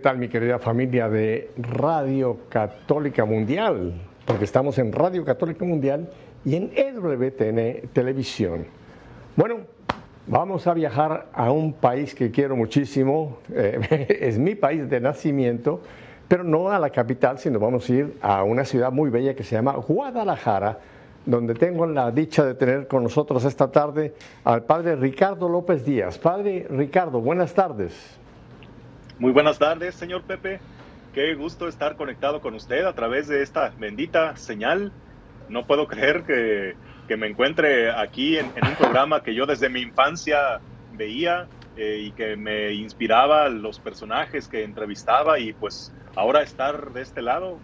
¿Qué tal mi querida familia de Radio Católica Mundial? Porque estamos en Radio Católica Mundial y en EWTN Televisión. Bueno, vamos a viajar a un país que quiero muchísimo, eh, es mi país de nacimiento, pero no a la capital, sino vamos a ir a una ciudad muy bella que se llama Guadalajara, donde tengo la dicha de tener con nosotros esta tarde al padre Ricardo López Díaz. Padre Ricardo, buenas tardes. Muy buenas tardes, señor Pepe. Qué gusto estar conectado con usted a través de esta bendita señal. No puedo creer que, me encuentre aquí en, un programa que yo desde mi infancia veía eh, y que me inspiraba los personajes que entrevistaba y pues ahora estar de este lado,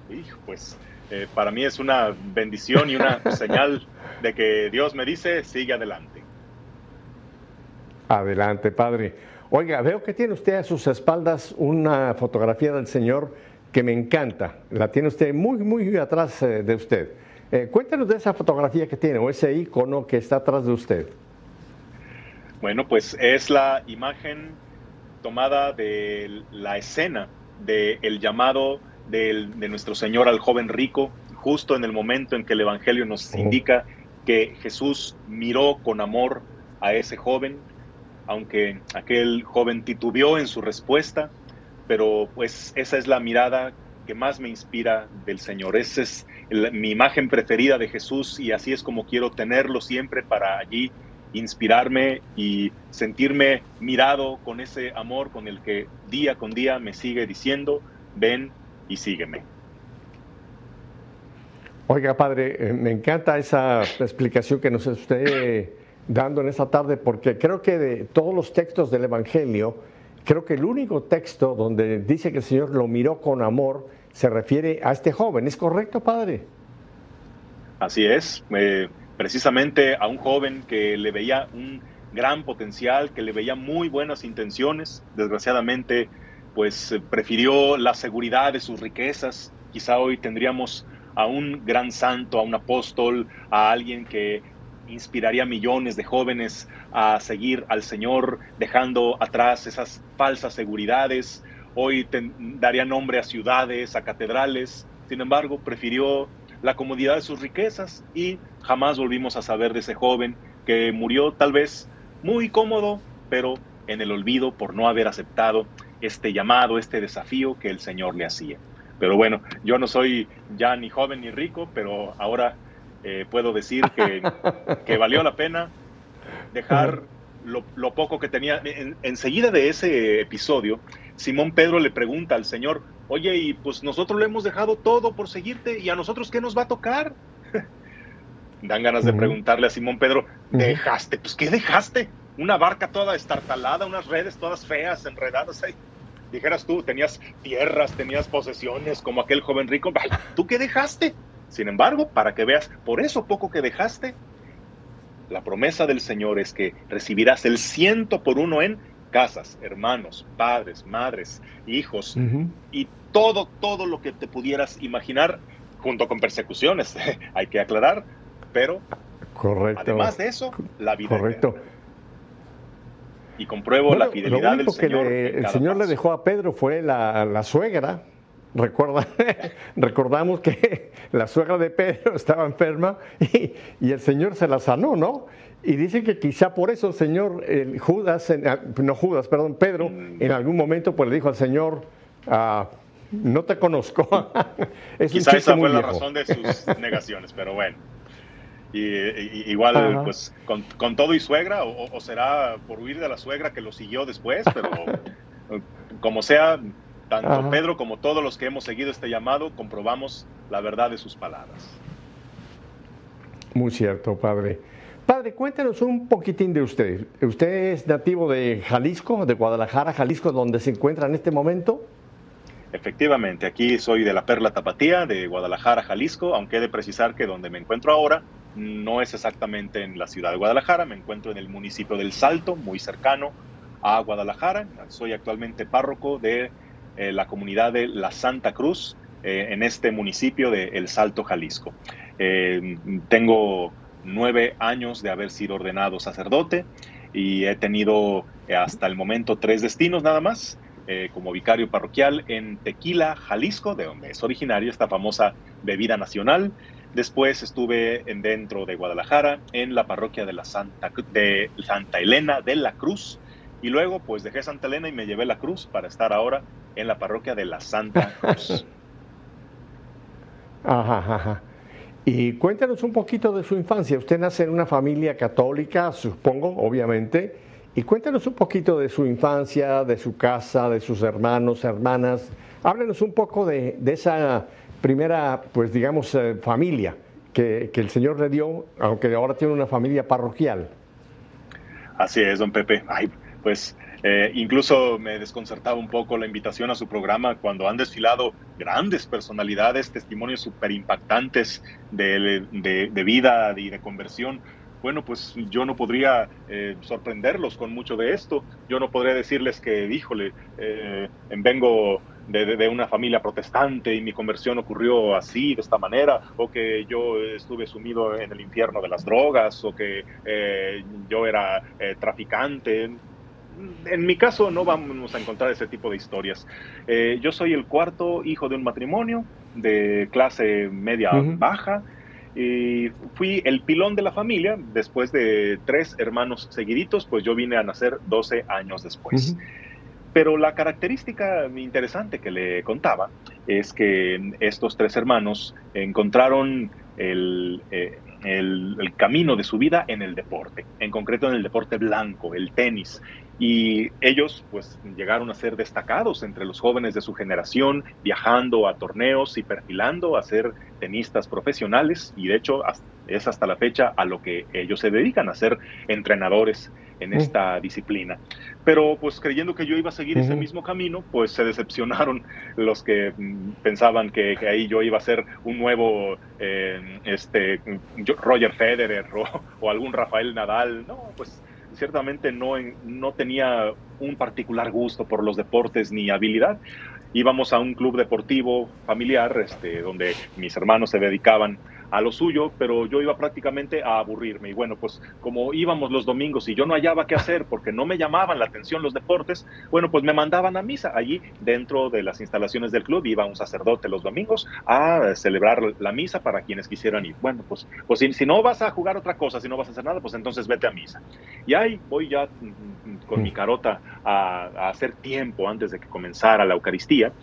pues eh, para mí es una bendición y una señal de que Dios me dice, sigue adelante. Adelante, Padre. Oiga, veo que tiene usted a sus espaldas una fotografía del Señor que me encanta. La tiene usted muy, muy atrás eh, de usted. Eh, cuéntanos de esa fotografía que tiene o ese icono que está atrás de usted. Bueno, pues es la imagen tomada de la escena del llamado de nuestro Señor al joven rico, justo en el momento en que el Evangelio nos oh. indica que Jesús miró con amor a ese joven aunque aquel joven titubeó en su respuesta, pero pues esa es la mirada que más me inspira del Señor. Esa es mi imagen preferida de Jesús y así es como quiero tenerlo siempre para allí inspirarme y sentirme mirado con ese amor con el que día con día me sigue diciendo, ven y sígueme. Oiga, padre, eh, me encanta esa explicación que nos usted dando en esta tarde, porque creo que de todos los textos del Evangelio, creo que el único texto donde dice que el Señor lo miró con amor se refiere a este joven. ¿Es correcto, Padre? Así es, eh, precisamente a un joven que le veía un gran potencial, que le veía muy buenas intenciones, desgraciadamente pues eh, prefirió la seguridad de sus riquezas. Quizá hoy tendríamos a un gran santo, a un apóstol, a alguien que inspiraría a millones de jóvenes a seguir al Señor, dejando atrás esas falsas seguridades. Hoy daría nombre a ciudades, a catedrales. Sin embargo, prefirió la comodidad de sus riquezas y jamás volvimos a saber de ese joven que murió tal vez muy cómodo, pero en el olvido por no haber aceptado este llamado, este desafío que el Señor le hacía. Pero bueno, yo no soy ya ni joven ni rico, pero ahora eh, puedo decir que, valió la pena dejar lo, poco que tenía. enseguida de ese episodio, Simón Pedro le pregunta al Señor, oye, y pues nosotros le hemos dejado todo por seguirte, ¿y a nosotros qué nos va a tocar? Dan ganas de preguntarle a Simón Pedro, ¿dejaste? Pues ¿qué dejaste? Una barca toda estartalada, unas redes todas feas, enredadas ahí. Dijeras tú, tenías tierras, tenías posesiones, como aquel joven rico. ¿Tú qué dejaste? Sin embargo, para que veas, por eso poco que dejaste, la promesa del Señor es que recibirás el ciento por uno en casas, hermanos, padres, madres, hijos y todo, todo lo que te pudieras imaginar, junto con persecuciones, hay que aclarar, pero Correcto. además de eso, la vida. Correcto. Y compruebo la fidelidad del Señor. Que el Señor le dejó a Pedro fue la, la suegra Recuerda, recordamos que la suegra de Pedro estaba enferma y, el Señor se la sanó, ¿no? Y dicen que quizá por eso el Señor, el Judas, ah, no Judas, perdón, Pedro, mm. en algún momento pues le dijo al Señor, ah, no te conozco. es quizá esa fue la razón de sus negaciones, pero bueno. Y, igual, pues, con, todo y suegra, o, o será por huir de la suegra que lo siguió después, pero como sea, tanto Pedro como todos los que hemos seguido este llamado comprobamos la verdad de sus palabras. Muy cierto, padre. Padre, cuéntenos un poquitín de usted. ¿Usted es nativo de Jalisco, de Guadalajara, Jalisco, donde se encuentra en este momento? Efectivamente, aquí soy de la Perla Tapatía, de Guadalajara, Jalisco, aunque he de precisar que donde me encuentro ahora no es exactamente en la ciudad de Guadalajara, me encuentro en el municipio del Salto, muy cercano a Guadalajara. Soy actualmente párroco de eh, la comunidad de La Santa Cruz eh, en este municipio de El Salto, Jalisco. Eh, tengo nueve años de haber sido ordenado sacerdote y he tenido hasta el momento tres destinos nada más. como vicario parroquial en Tequila, Jalisco, de donde es originaria esta famosa bebida nacional. Después estuve en dentro de Guadalajara, en la parroquia de, la Santa, de Santa Elena de la Cruz. Y luego, pues dejé Santa Elena y me llevé la cruz para estar ahora en la parroquia de la Santa Cruz. Ajá, ajá. Y cuéntanos un poquito de su infancia. Usted nace en una familia católica, supongo, obviamente. Y cuéntanos un poquito de su infancia, de su casa, de sus hermanos, hermanas. Háblenos un poco de, de esa primera, pues digamos, eh, familia que, que, el Señor le dio, aunque ahora tiene una familia parroquial. Así es, don Pepe. Ay, pues eh, incluso me desconcertaba un poco la invitación a su programa cuando han desfilado grandes personalidades, testimonios súper impactantes de, de, vida y de conversión. Bueno, pues yo no podría eh, sorprenderlos con mucho de esto. Yo no podría decirles que, híjole, eh, vengo de, de, una familia protestante y mi conversión ocurrió así, de esta manera, o que yo estuve sumido en el infierno de las drogas, o que yo era traficante. En mi caso no vamos a encontrar ese tipo de historias. Eh, yo soy el cuarto hijo de un matrimonio de clase media uh -huh. baja y fui el pilón de la familia. Después de tres hermanos seguiditos, pues yo vine a nacer 12 años después. Uh -huh. Pero la característica interesante que le contaba es que estos tres hermanos encontraron el, eh, el, el, camino de su vida en el deporte, en concreto en el deporte blanco, el tenis. Y ellos pues llegaron a ser destacados entre los jóvenes de su generación, viajando a torneos y perfilando a ser tenistas profesionales y de hecho es hasta la fecha a lo que ellos se dedican, a ser entrenadores en esta disciplina. Pero pues creyendo que yo iba a seguir uh -huh. ese mismo camino, pues se decepcionaron los que mm, pensaban que, que, ahí yo iba a ser un nuevo eh, este, Roger Federer o, o, algún Rafael Nadal. No, pues ciertamente no, no tenía un particular gusto por los deportes ni habilidad. Íbamos a un club deportivo familiar este, donde mis hermanos se dedicaban a lo suyo, pero yo iba prácticamente a aburrirme. Y bueno, pues como íbamos los domingos y yo no hallaba qué hacer porque no me llamaban la atención los deportes, bueno, pues me mandaban a misa. Allí dentro de las instalaciones del club iba un sacerdote los domingos a celebrar la misa para quienes quisieran ir. Bueno, pues, pues si, si no vas a jugar otra cosa, si no vas a hacer nada, pues entonces vete a misa. Y ahí voy ya con mi carota a, a hacer tiempo antes de que comenzara la Eucaristía.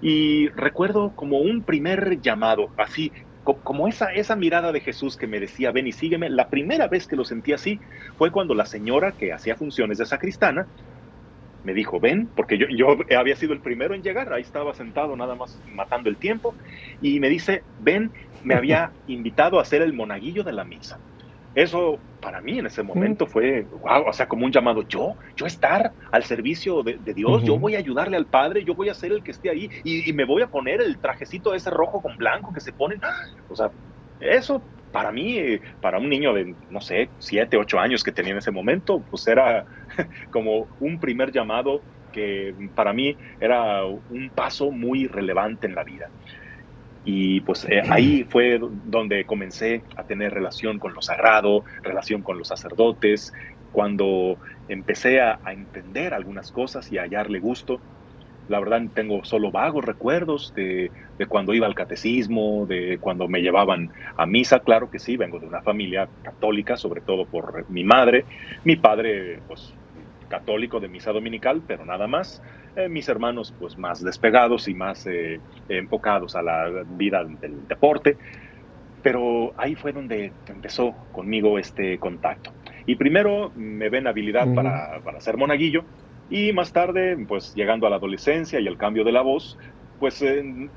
Y recuerdo como un primer llamado, así como esa, esa mirada de Jesús que me decía, ven y sígueme, la primera vez que lo sentí así fue cuando la señora que hacía funciones de sacristana me dijo, ven, porque yo, yo había sido el primero en llegar, ahí estaba sentado nada más matando el tiempo, y me dice, ven, me había invitado a hacer el monaguillo de la misa. Eso para mí en ese momento fue, wow, o sea, como un llamado, yo, yo estar al servicio de, de Dios, uh -huh. yo voy a ayudarle al Padre, yo voy a ser el que esté ahí y, y, me voy a poner el trajecito ese rojo con blanco que se ponen. O sea, eso para mí, para un niño de, no sé, siete, ocho años que tenía en ese momento, pues era como un primer llamado que para mí era un paso muy relevante en la vida. Y pues eh, ahí fue donde comencé a tener relación con lo sagrado, relación con los sacerdotes, cuando empecé a, entender algunas cosas y a hallarle gusto. La verdad tengo solo vagos recuerdos de, de, cuando iba al catecismo, de cuando me llevaban a misa. Claro que sí, vengo de una familia católica, sobre todo por mi madre. Mi padre, pues católico de misa dominical, pero nada más. Eh, mis hermanos, pues más despegados y más eh, enfocados a la vida del deporte. Pero ahí fue donde empezó conmigo este contacto. Y primero me ven habilidad uh -huh. para, para ser monaguillo y más tarde, pues llegando a la adolescencia y el cambio de la voz, pues eh,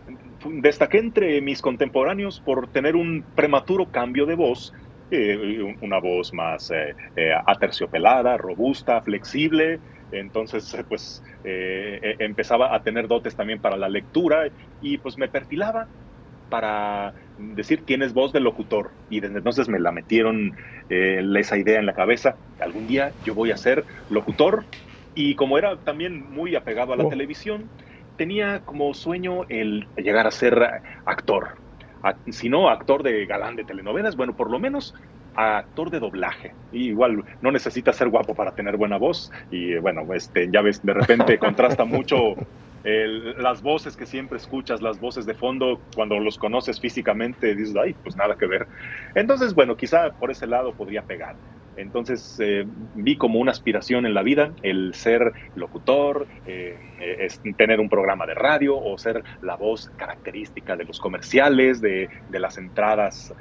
destaqué entre mis contemporáneos por tener un prematuro cambio de voz eh, una voz más eh, eh, aterciopelada, robusta, flexible. Entonces, pues eh, empezaba a tener dotes también para la lectura y pues me perfilaba para decir tienes voz de locutor y desde entonces me la metieron esa idea en la cabeza. Algún día yo voy a ser locutor y como era también muy apegado a la oh. televisión, tenía como sueño el llegar a ser actor si no actor de galán de telenovelas, bueno, por lo menos actor de doblaje. igual no necesita ser guapo para tener buena voz. Y bueno, este, ya ves, de repente contrasta mucho las voces que siempre escuchas, las voces de fondo, cuando los conoces físicamente, dices, ay, pues nada que ver. Entonces, bueno, quizá por ese lado podría pegar. Entonces eh, vi como una aspiración en la vida el ser locutor, eh, es tener un programa de radio o ser la voz característica de los comerciales, de, las entradas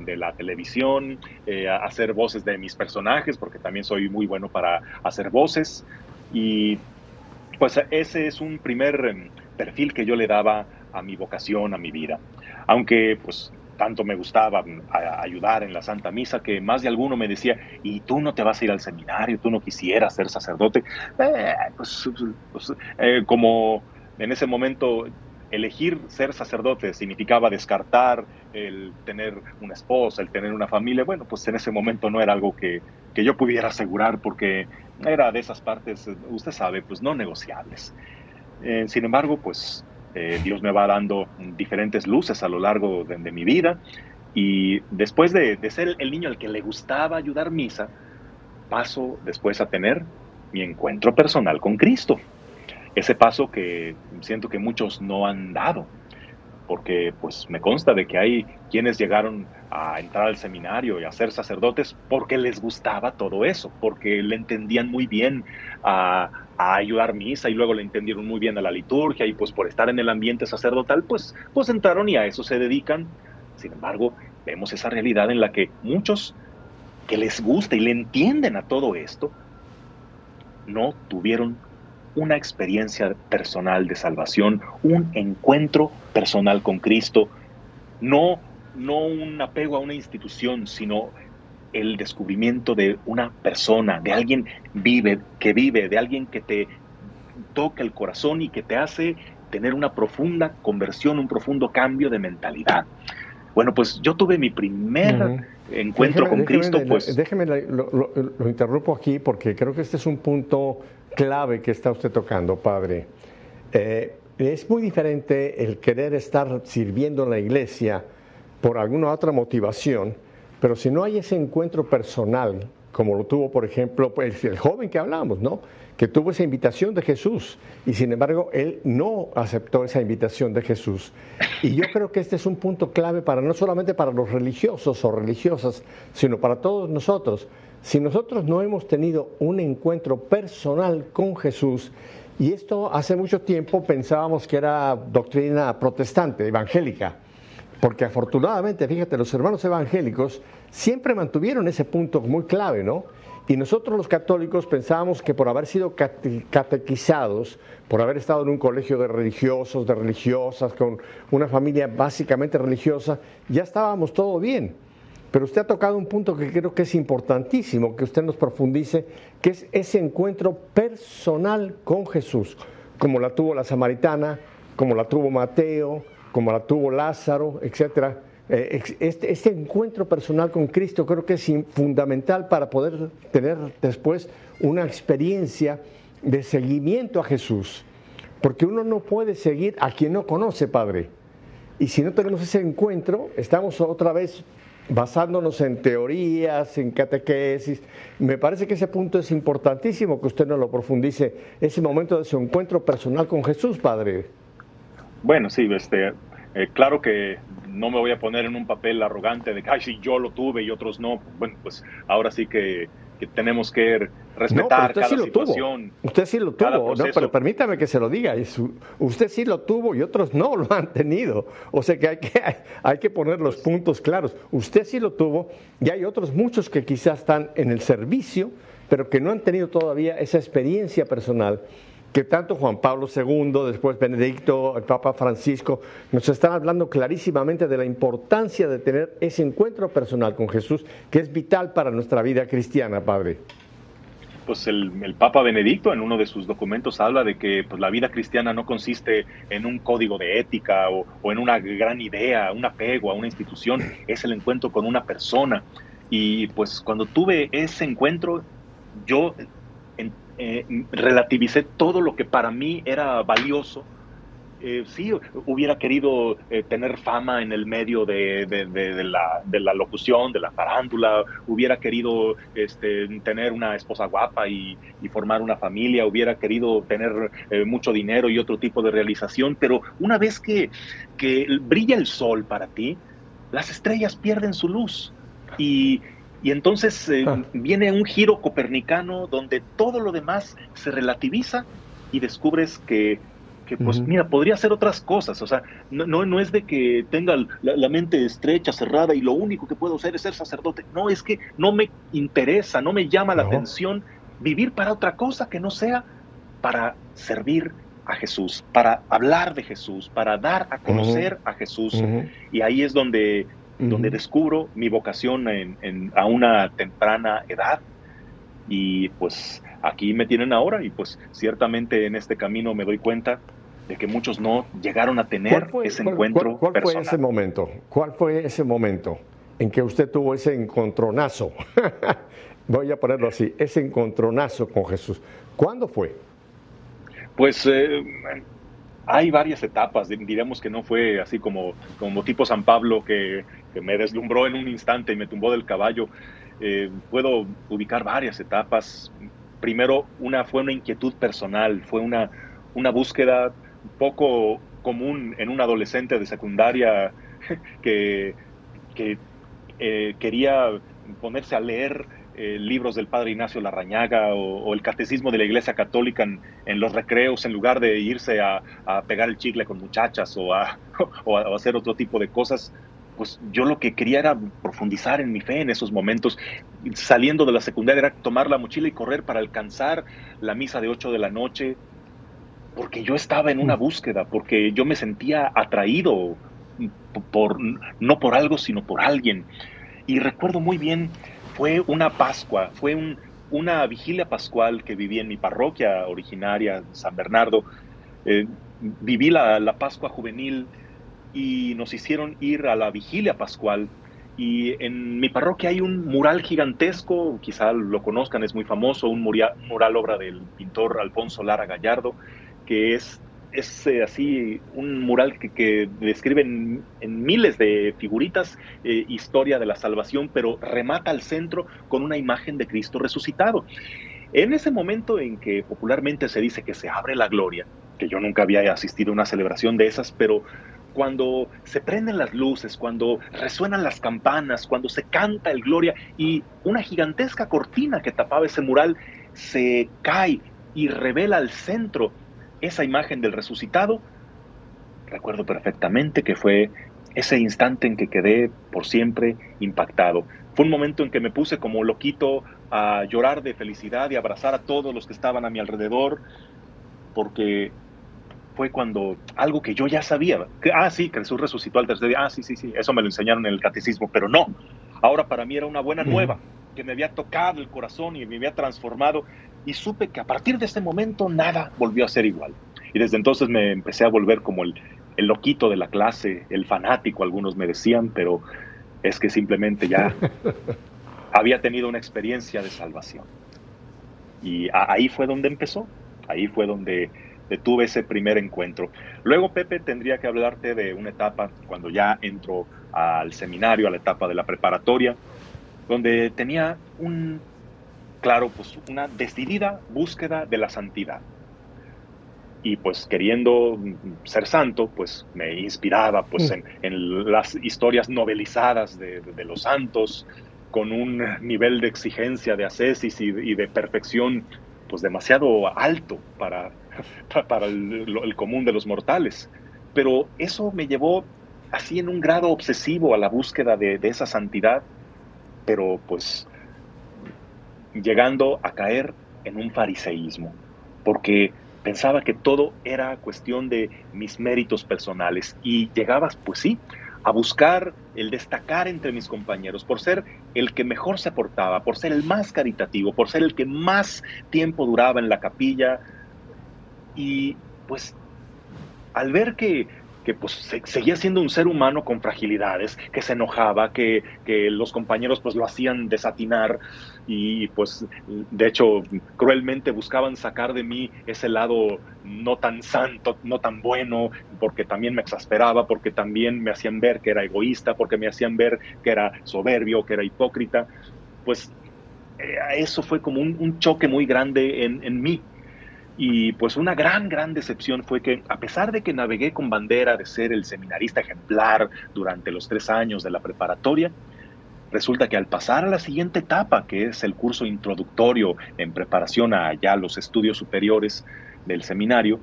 de la televisión, eh, hacer voces de mis personajes, porque también soy muy bueno para hacer voces. Y pues ese es un primer em, perfil que yo le daba a mi vocación, a mi vida. Aunque pues tanto me gustaba mm, ayudar en la Santa Misa que más de alguno me decía, ¿y tú no te vas a ir al seminario? ¿Tú no quisieras ser sacerdote? Eh, pues, pues eh, como en ese momento elegir ser sacerdote significaba descartar el tener una esposa, el tener una familia, bueno, pues en ese momento no era algo que, que yo pudiera asegurar porque era de esas partes, usted sabe, pues no negociables. Eh, sin embargo, pues eh, Dios me va dando diferentes luces a lo largo de, mi vida y después de, ser el niño al que le gustaba ayudar misa, paso después a tener mi encuentro personal con Cristo. Ese paso que siento que muchos no han dado porque pues me consta de que hay quienes llegaron a entrar al seminario y a ser sacerdotes porque les gustaba todo eso, porque le entendían muy bien a, ayudar misa y luego le entendieron muy bien a la liturgia y pues por estar en el ambiente sacerdotal pues, pues entraron y a eso se dedican. Sin embargo, vemos esa realidad en la que muchos que les gusta y le entienden a todo esto, no tuvieron una experiencia personal de salvación, un encuentro personal con Cristo, no, no un apego a una institución, sino el descubrimiento de una persona, de alguien vive, que vive, de alguien que te toca el corazón y que te hace tener una profunda conversión, un profundo cambio de mentalidad. Bueno, pues yo tuve mi primer encuentro con Cristo. pues déjeme lo, lo, interrumpo aquí porque creo que este es un punto clave que está usted tocando, padre. Eh, es muy diferente el querer estar sirviendo en la iglesia por alguna otra motivación, pero si no hay ese encuentro personal, como lo tuvo, por ejemplo, pues, el joven que hablamos, ¿no? que tuvo esa invitación de Jesús y sin embargo él no aceptó esa invitación de Jesús. Y yo creo que este es un punto clave para no solamente para los religiosos o religiosas, sino para todos nosotros. Si nosotros no hemos tenido un encuentro personal con Jesús, y esto hace mucho tiempo pensábamos que era doctrina protestante, evangélica, porque afortunadamente, fíjate, los hermanos evangélicos siempre mantuvieron ese punto muy clave, ¿no? Y nosotros los católicos pensábamos que por haber sido catequizados, por haber estado en un colegio de religiosos, de religiosas, con una familia básicamente religiosa, ya estábamos todo bien. Pero usted ha tocado un punto que creo que es importantísimo, que usted nos profundice, que es ese encuentro personal con Jesús, como la tuvo la samaritana, como la tuvo Mateo, como la tuvo Lázaro, etcétera eh, este, este, encuentro personal con Cristo creo que es fundamental para poder tener después una experiencia de seguimiento a Jesús. Porque uno no puede seguir a quien no conoce, Padre. Y si no tenemos ese encuentro, estamos otra vez basándonos en teorías, en catequesis. Me parece que ese punto es importantísimo que usted nos lo profundice, ese momento de su encuentro personal con Jesús, Padre. Bueno, sí, este, eh, claro que no me voy a poner en un papel arrogante de que, ay, sí, yo lo tuve y otros no. Bueno, pues ahora sí que, tenemos que respetar cada situación. Usted sí lo tuvo, no, pero permítame que se lo diga. Usted sí lo tuvo y otros no lo han tenido. O sea que hay que, hay que poner los puntos claros. Usted sí lo tuvo y hay otros muchos que quizás están en el servicio, pero que no han tenido todavía esa experiencia personal que tanto Juan Pablo II, después Benedicto, el Papa Francisco, nos están hablando clarísimamente de la importancia de tener ese encuentro personal con Jesús, que es vital para nuestra vida cristiana, Padre. Pues el, Papa Benedicto en uno de sus documentos habla de que pues, la vida cristiana no consiste en un código de ética o, o en una gran idea, un apego a una institución, es el encuentro con una persona. Y pues cuando tuve ese encuentro, yo eh, relativicé todo lo que para mí era valioso. Eh, sí, hubiera querido eh, tener fama en el medio de, la, locución, de la farándula, hubiera querido este, tener una esposa guapa y, formar una familia, hubiera querido tener eh, mucho dinero y otro tipo de realización, pero una vez que, brilla el sol para ti, las estrellas pierden su luz. Y, entonces ah. viene un giro copernicano donde todo lo demás se relativiza y descubres que que pues mira, podría hacer otras cosas, o sea, no, no, es de que tenga la, mente estrecha, cerrada y lo único que puedo hacer es ser sacerdote, no, es que no me interesa, no me llama la atención vivir para otra cosa que no sea para servir a Jesús, para hablar de Jesús, para dar a conocer a Jesús. Y ahí es donde, donde descubro mi vocación en, a una temprana edad. Y pues aquí me tienen ahora y pues ciertamente en este camino me doy cuenta de que muchos no llegaron a tener ese encuentro cuál, fue ese momento? ¿Cuál fue ese momento en que usted tuvo ese encontronazo? Voy a ponerlo así, ese encontronazo con Jesús. ¿Cuándo fue? Pues eh, hay varias etapas, diremos que no fue así como, como tipo San Pablo que, me deslumbró en un instante y me tumbó del caballo. Eh, puedo ubicar varias etapas. Primero, una fue una inquietud personal, fue una, una búsqueda poco común en un adolescente de secundaria que, eh, quería ponerse a leer eh, libros del padre Ignacio Larrañaga o, el catecismo de la Iglesia Católica en, los recreos en lugar de irse a, pegar el chicle con muchachas o a, o a, hacer otro tipo de cosas. Pues yo lo que quería era profundizar en mi fe en esos momentos. Saliendo de la secundaria era tomar la mochila y correr para alcanzar la misa de 8 de la noche, porque yo estaba en una mm. búsqueda, porque yo me sentía atraído por, no por algo, sino por alguien. Y recuerdo muy bien, fue una Pascua, fue una vigilia pascual que viví en mi parroquia originaria, San Bernardo. Eh, viví la, Pascua juvenil y nos hicieron ir a la vigilia pascual. Y en mi parroquia hay un mural gigantesco, quizá lo conozcan, es muy famoso, un mural, mural obra del pintor Alfonso Lara Gallardo, que es, es eh, así un mural que, describe en, miles de figuritas eh, historia de la salvación, pero remata al centro con una imagen de Cristo resucitado. En ese momento en que popularmente se dice que se abre la gloria, que yo nunca había asistido a una celebración de esas, pero cuando se prenden las luces, cuando resuenan las campanas, cuando se canta el gloria y una gigantesca cortina que tapaba ese mural se cae y revela al centro esa imagen del resucitado, recuerdo perfectamente que fue ese instante en que quedé por siempre impactado. Fue un momento en que me puse como loquito a llorar de felicidad y abrazar a todos los que estaban a mi alrededor, porque fue cuando algo que yo ya sabía, que, ah, sí, que Jesús resucitó al tercer día, ah, sí, sí, sí, eso me lo enseñaron en el catecismo, pero no, ahora para mí era una buena nueva, que me había tocado el corazón y me había transformado y supe que a partir de ese momento nada volvió a ser igual. Y desde entonces me empecé a volver como el, el loquito de la clase, el fanático, algunos me decían, pero es que simplemente ya había tenido una experiencia de salvación. Y ahí fue donde empezó, ahí fue donde tuve ese primer encuentro. Luego, Pepe, tendría que hablarte de una etapa cuando ya entro al seminario, a la etapa de la preparatoria, donde tenía un, claro, pues una decidida búsqueda de la santidad. Y pues queriendo ser santo, pues me inspiraba pues mm. en, las historias novelizadas de, los santos, con un nivel de exigencia, de ascesis y, de perfección pues demasiado alto para, para el, común de los mortales. Pero eso me llevó así en un grado obsesivo a la búsqueda de, de esa santidad, pero pues llegando a caer en un fariseísmo, porque pensaba que todo era cuestión de mis méritos personales y llegabas, pues sí, a buscar el destacar entre mis compañeros, por ser el que mejor se portaba, por ser el más caritativo, por ser el que más tiempo duraba en la capilla. Y pues al ver que que pues seguía siendo un ser humano con fragilidades, que se enojaba, que, que, los compañeros pues lo hacían desatinar y pues de hecho cruelmente buscaban sacar de mí ese lado no tan santo, no tan bueno, porque también me exasperaba, porque también me hacían ver que era egoísta, porque me hacían ver que era soberbio, que era hipócrita, pues eh, eso fue como un, choque muy grande en, en mí. Y pues una gran, gran decepción fue que a pesar de que navegué con bandera de ser el seminarista ejemplar durante los tres años de la preparatoria, resulta que al pasar a la siguiente etapa, que es el curso introductorio en preparación a ya los estudios superiores del seminario,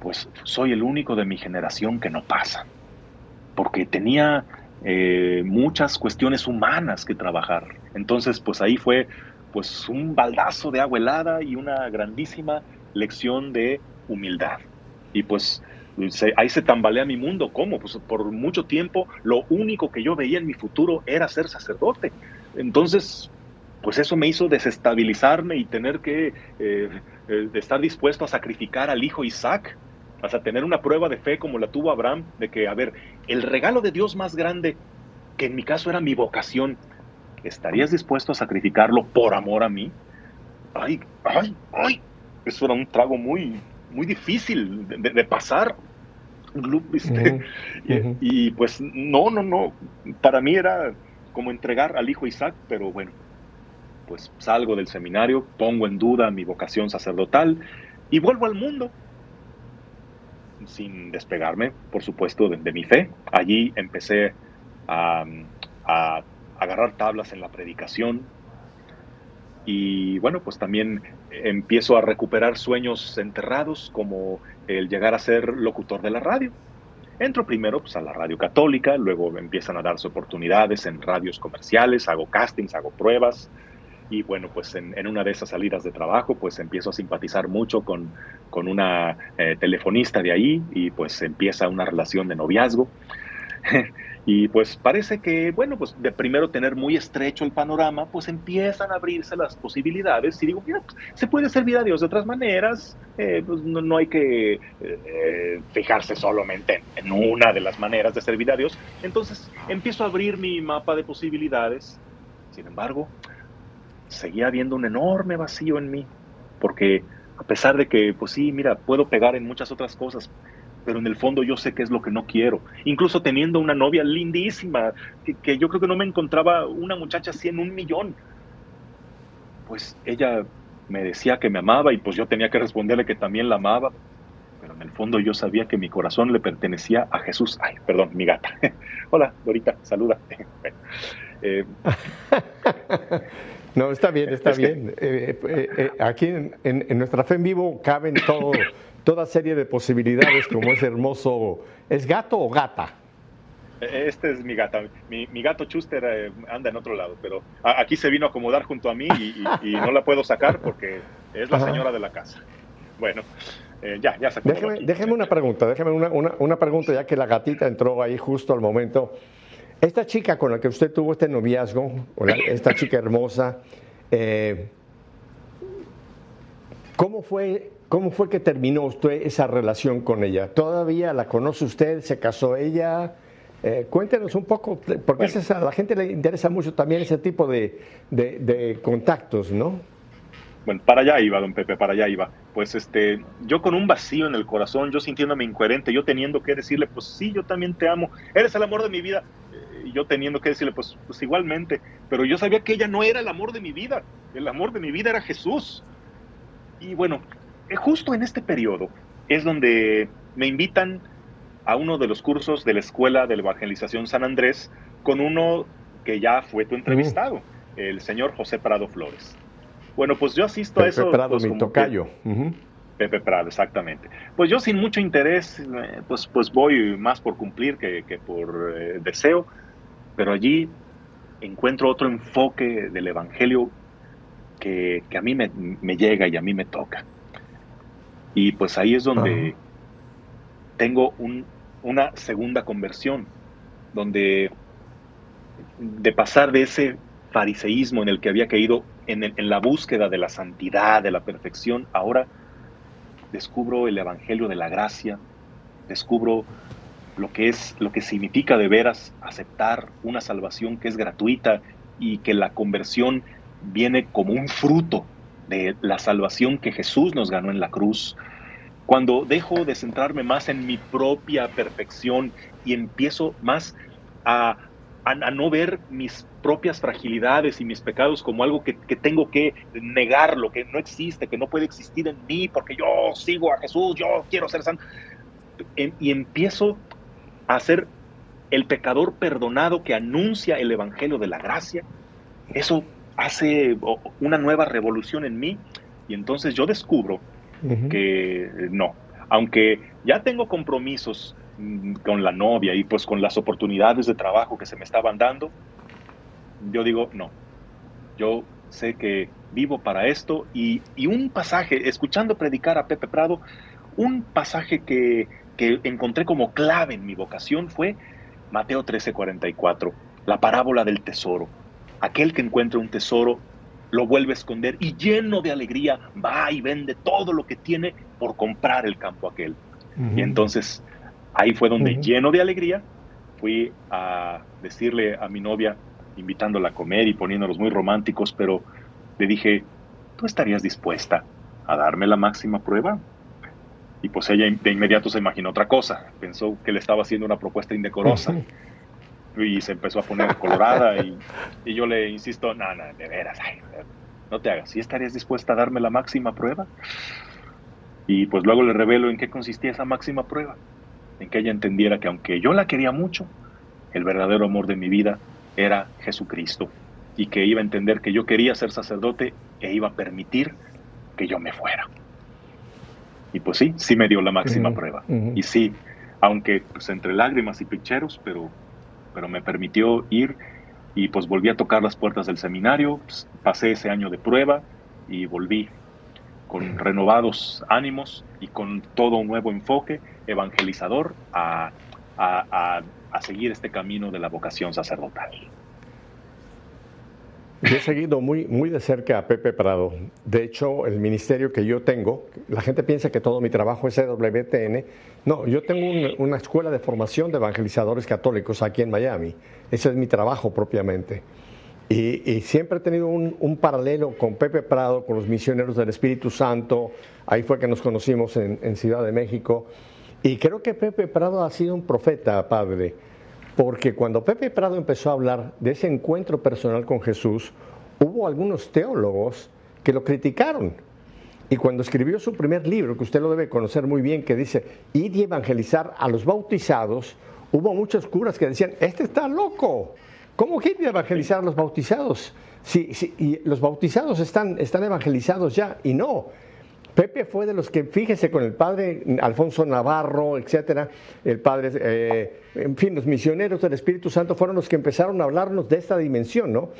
pues soy el único de mi generación que no pasa, porque tenía eh, muchas cuestiones humanas que trabajar. Entonces, pues ahí fue pues un baldazo de agua helada y una grandísima lección de humildad. Y pues ahí se tambalea mi mundo. ¿Cómo? Pues por mucho tiempo lo único que yo veía en mi futuro era ser sacerdote. Entonces, pues eso me hizo desestabilizarme y tener que eh, eh, estar dispuesto a sacrificar al hijo Isaac, hasta tener una prueba de fe como la tuvo Abraham, de que, a ver, el regalo de Dios más grande, que en mi caso era mi vocación, ¿estarías dispuesto a sacrificarlo por amor a mí? Ay, ay, ay. Eso era un trago muy, muy difícil de, pasar. y, pues no, no, no. Para mí era como entregar al hijo Isaac, pero bueno, pues salgo del seminario, pongo en duda mi vocación sacerdotal y vuelvo al mundo sin despegarme, por supuesto, de, mi fe. Allí empecé a, a agarrar tablas en la predicación. Y bueno, pues también empiezo a recuperar sueños enterrados como el llegar a ser locutor de la radio. Entro primero pues, a la radio católica, luego empiezan a darse oportunidades en radios comerciales, hago castings, hago pruebas, y bueno, pues en, una de esas salidas de trabajo, pues empiezo a simpatizar mucho con, con una eh, telefonista de ahí y pues empieza una relación de noviazgo. Y pues parece que, bueno, pues de primero tener muy estrecho el panorama, pues empiezan a abrirse las posibilidades y digo, mira, pues, se puede servir a Dios de otras maneras, eh, pues no, hay que eh, fijarse solamente en, una de las maneras de servir a Dios. Entonces empiezo a abrir mi mapa de posibilidades. Sin embargo, seguía habiendo un enorme vacío en mí, porque a pesar de que, pues sí, mira, puedo pegar en muchas otras cosas, pero en el fondo yo sé qué es lo que no quiero. Incluso teniendo una novia lindísima, que, yo creo que no me encontraba una muchacha así en un millón. Pues ella me decía que me amaba y pues yo tenía que responderle que también la amaba, pero en el fondo yo sabía que mi corazón le pertenecía a Jesús. Ay, perdón, mi gata. Hola, Dorita, saluda. Eh, no, está bien, está bien. Eh, eh, aquí en, en, nuestra fe en vivo caben todo, toda serie de posibilidades como ese hermoso... ¿Es gato o gata? Este es mi gata. Mi, gato Chuster eh, anda en otro lado, pero aquí se vino a acomodar junto a mí y, no la puedo sacar porque es la señora de la casa. Bueno, eh, ya, ya se déjeme, déjeme, una pregunta, déjeme una, una, pregunta ya que la gatita entró ahí justo al momento. Esta chica con la que usted tuvo este noviazgo, esta chica hermosa, eh, ¿cómo fue ¿Cómo fue que terminó usted esa relación con ella? ¿Todavía la conoce usted? ¿Se casó ella? Eh, cuéntenos un poco, porque a la gente le interesa mucho también ese tipo de, contactos, ¿no? Bueno, para allá iba, don Pepe, para allá iba. Pues este, yo con un vacío en el corazón, yo sintiéndome incoherente, yo teniendo que decirle, pues sí, yo también te amo, eres el amor de mi vida, eh, y yo teniendo que decirle, pues, pues igualmente, pero yo sabía que ella no era el amor de mi vida, el amor de mi vida era Jesús. Y bueno, justo en este periodo es donde me invitan a uno de los cursos de la Escuela de la Evangelización San Andrés con uno que ya fue tu entrevistado, el señor José Prado Flores. Bueno, pues yo asisto a eso. Pepe Prado, pues, mi tocayo. Pepe Prado, exactamente. Pues yo sin mucho interés, eh, pues, pues voy más por cumplir que, por eh, deseo, pero allí encuentro otro enfoque del Evangelio que, a mí me, me llega y a mí me toca. Y pues ahí es donde tengo una segunda conversión, donde de pasar de ese fariseísmo en el que había caído en, en, la búsqueda de la santidad, de la perfección, ahora descubro el Evangelio de la gracia, descubro lo que es, lo que significa de veras aceptar una salvación que es gratuita y que la conversión viene como un fruto de la salvación que Jesús nos ganó en la cruz. Cuando dejo de centrarme más en mi propia perfección y empiezo más a, no ver mis propias fragilidades y mis pecados como algo que, tengo que negarlo, que no existe, que no puede existir en mí porque yo sigo a Jesús, yo quiero ser santo. y empiezo a ser el pecador perdonado que anuncia el Evangelio de la gracia. Eso hace una nueva revolución en mí y entonces yo descubro que no, aunque ya tengo compromisos mm, con la novia y pues con las oportunidades de trabajo que se me estaban dando, yo digo, no, yo sé que vivo para esto y, un pasaje, escuchando predicar a Pepe Prado, un pasaje que, que encontré como clave en mi vocación fue Mateo 13:44, la parábola del tesoro. Aquel que encuentra un tesoro lo vuelve a esconder y lleno de alegría va y vende todo lo que tiene por comprar el campo aquel. Y entonces ahí fue donde lleno de alegría fui a decirle a mi novia, invitándola a comer y poniéndolos muy románticos, pero le dije, ¿tú estarías dispuesta a darme la máxima prueba? Y pues ella de inmediato se imaginó otra cosa, pensó que le estaba haciendo una propuesta indecorosa y se empezó a poner colorada y, yo le insisto, no, no, de veras, no te hagas, ¿sí estarías dispuesta a darme la máxima prueba? Y pues luego le revelo en qué consistía esa máxima prueba, en que ella entendiera que aunque yo la quería mucho, el verdadero amor de mi vida era Jesucristo y que iba a entender que yo quería ser sacerdote e iba a permitir que yo me fuera. Y pues sí, sí me dio la máxima prueba. Y sí, aunque pues entre lágrimas y picheros, pero pero me permitió ir y pues volví a tocar las puertas del seminario, pues, pasé ese año de prueba y volví con renovados ánimos y con todo un nuevo enfoque evangelizador a, a, a seguir este camino de la vocación sacerdotal. Yo he seguido muy, muy de cerca a Pepe Prado. De hecho, el ministerio que yo tengo, la gente piensa que todo mi trabajo es EWTN. No, yo tengo una escuela de formación de evangelizadores católicos aquí en Miami. Ese es mi trabajo propiamente. Y, siempre he tenido un, paralelo con Pepe Prado, con los misioneros del Espíritu Santo. Ahí fue que nos conocimos en, en Ciudad de México. Y creo que Pepe Prado ha sido un profeta, padre porque cuando Pepe Prado empezó a hablar de ese encuentro personal con Jesús, hubo algunos teólogos que lo criticaron. Y cuando escribió su primer libro, que usted lo debe conocer muy bien, que dice, ir y evangelizar a los bautizados, hubo muchos curas que decían, este está loco, ¿cómo a evangelizar a los bautizados? Si, y los bautizados están, están evangelizados ya, y no, Pepe fue de los que, fíjese, con el padre Alfonso Navarro, etcétera, el padre, eh, en fin, los misioneros del Espíritu Santo fueron los que empezaron a hablarnos de esta dimensión, ¿no?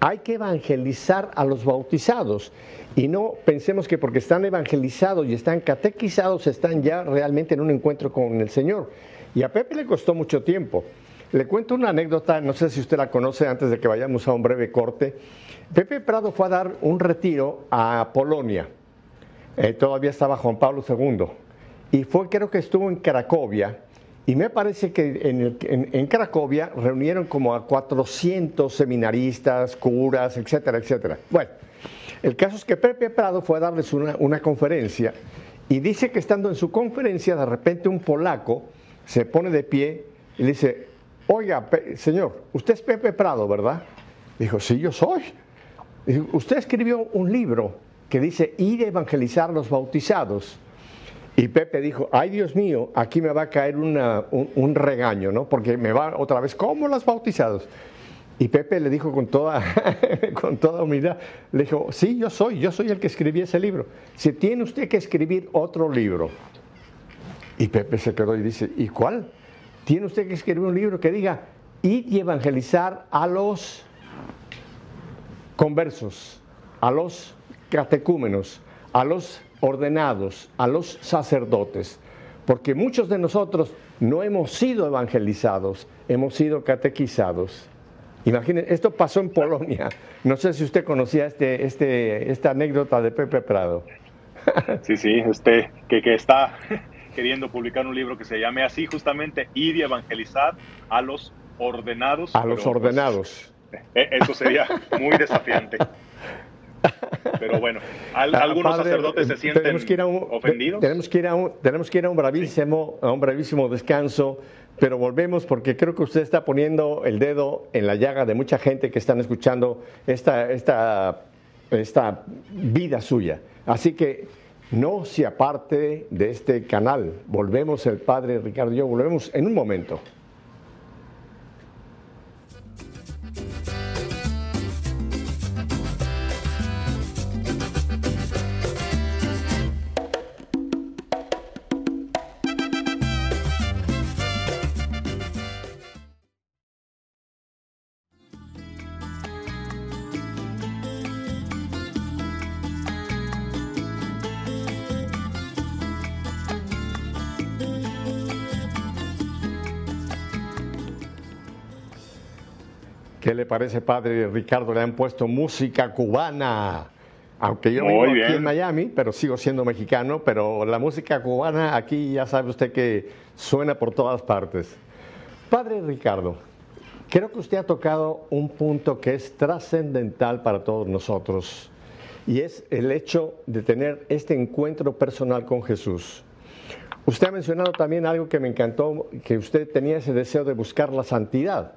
Hay que evangelizar a los bautizados y no pensemos que porque están evangelizados y están catequizados están ya realmente en un encuentro con el Señor. Y a Pepe le costó mucho tiempo. Le cuento una anécdota, no sé si usted la conoce antes de que vayamos a un breve corte. Pepe Prado fue a dar un retiro a Polonia eh, todavía estaba Juan Pablo II. Y fue, creo que estuvo en Cracovia, y me parece que en, Cracovia reunieron como a 400 seminaristas, curas, etcétera, etcétera. Bueno, el caso es que Pepe Prado fue a darles una, una conferencia y dice que estando en su conferencia, de repente un polaco se pone de pie y le dice, oiga, señor, usted es Pepe Prado, ¿verdad? Dijo, sí, yo soy. Dijo, usted escribió un libro que dice ir a evangelizar a los bautizados. Y Pepe dijo, ay Dios mío, aquí me va a caer un, regaño, ¿no? Porque me va otra vez, ¿cómo los bautizados? Y Pepe le dijo con toda, con toda humildad, le dijo, sí, yo soy, yo soy el que escribí ese libro. Si tiene usted que escribir otro libro. Y Pepe se quedó y dice, ¿y cuál? Tiene usted que escribir un libro que diga, ir y evangelizar a los conversos, a los catecúmenos, a los ordenados, a los sacerdotes, porque muchos de nosotros no hemos sido evangelizados, hemos sido catequizados. Imaginen, esto pasó en Polonia. No sé si usted conocía este, este, esta anécdota de Pepe Prado. Sí, sí, este, que, que está, queriendo publicar un libro que se llame así, justamente, ir y evangelizar a los ordenados. A los pues, ordenados. Eh, eso sería muy desafiante. Pero bueno, ah, algunos sacerdotes se sienten ofendidos. Tenemos que ir a un, tenemos que ir a un bravísimo, a un bravísimo descanso, pero volvemos porque creo que usted está poniendo el dedo en la llaga de mucha gente que están escuchando esta, esta, esta vida suya. Así que no se aparte de este canal. Volvemos el Padre Ricardo y yo, volvemos en un momento. Parece, padre Ricardo? Le han puesto música cubana. Aunque yo vivo aquí en Miami, pero sigo siendo mexicano, pero la música cubana aquí ya sabe usted que suena por todas partes. Padre Ricardo, creo que usted ha tocado un punto que es trascendental para todos nosotros y es el hecho de tener este encuentro personal con Jesús. Usted ha mencionado también algo que me encantó, que usted tenía ese deseo de buscar la santidad.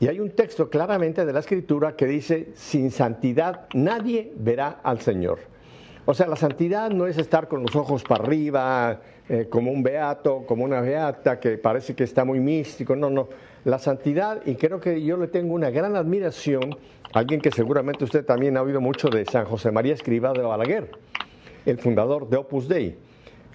Y hay un texto claramente de la Escritura que dice, sin santidad nadie verá al Señor. O sea, la santidad no es estar con los ojos para arriba, eh, como un beato, como una beata, que parece que está muy místico. No, no. La santidad, y creo que yo le tengo una gran admiración, alguien que seguramente usted también ha oído mucho de San José María Escriba de Balaguer, el fundador de Opus Dei,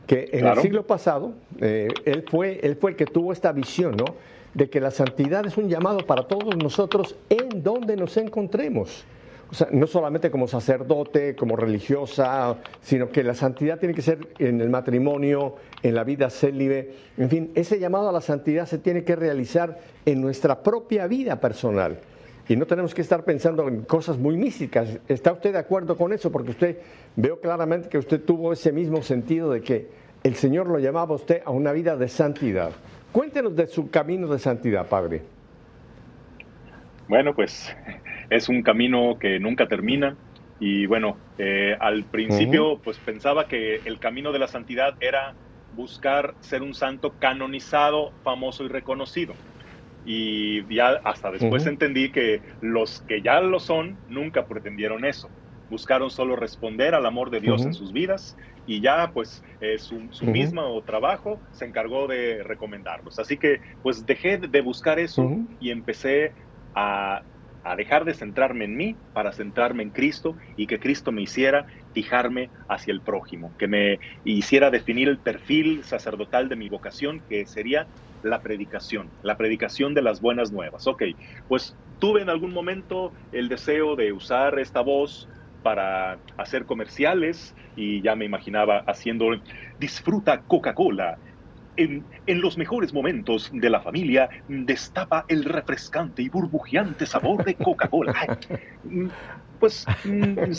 que en el siglo pasado, eh, él, fue, él fue el que tuvo esta visión, ¿no? De que la santidad es un llamado para todos nosotros en donde nos encontremos. O sea, no solamente como sacerdote, como religiosa, sino que la santidad tiene que ser en el matrimonio, en la vida célibe. En fin, ese llamado a la santidad se tiene que realizar en nuestra propia vida personal. Y no tenemos que estar pensando en cosas muy místicas. ¿Está usted de acuerdo con eso? Porque usted veo claramente que usted tuvo ese mismo sentido de que el Señor lo llamaba a usted a una vida de santidad. Cuéntenos de su camino de santidad, Padre. Bueno, pues es un camino que nunca termina. Y bueno, eh, al principio pues pensaba que el camino de la santidad era buscar ser un santo canonizado, famoso y reconocido. Y ya hasta después entendí que los que ya lo son nunca pretendieron eso. Buscaron solo responder al amor de Dios en sus vidas y ya pues eh, su, mismo trabajo se encargó de recomendarlos. Así que pues dejé de buscar eso y empecé a, a, dejar de centrarme en mí para centrarme en Cristo y que Cristo me hiciera fijarme hacia el prójimo, que me hiciera definir el perfil sacerdotal de mi vocación, que sería la predicación, la predicación de las buenas nuevas. Ok, pues tuve en algún momento el deseo de usar esta voz para hacer comerciales y ya me imaginaba haciendo disfruta Coca-Cola. En, los mejores momentos de la familia, destapa el refrescante y burbujeante sabor de Coca-Cola. Pues mm,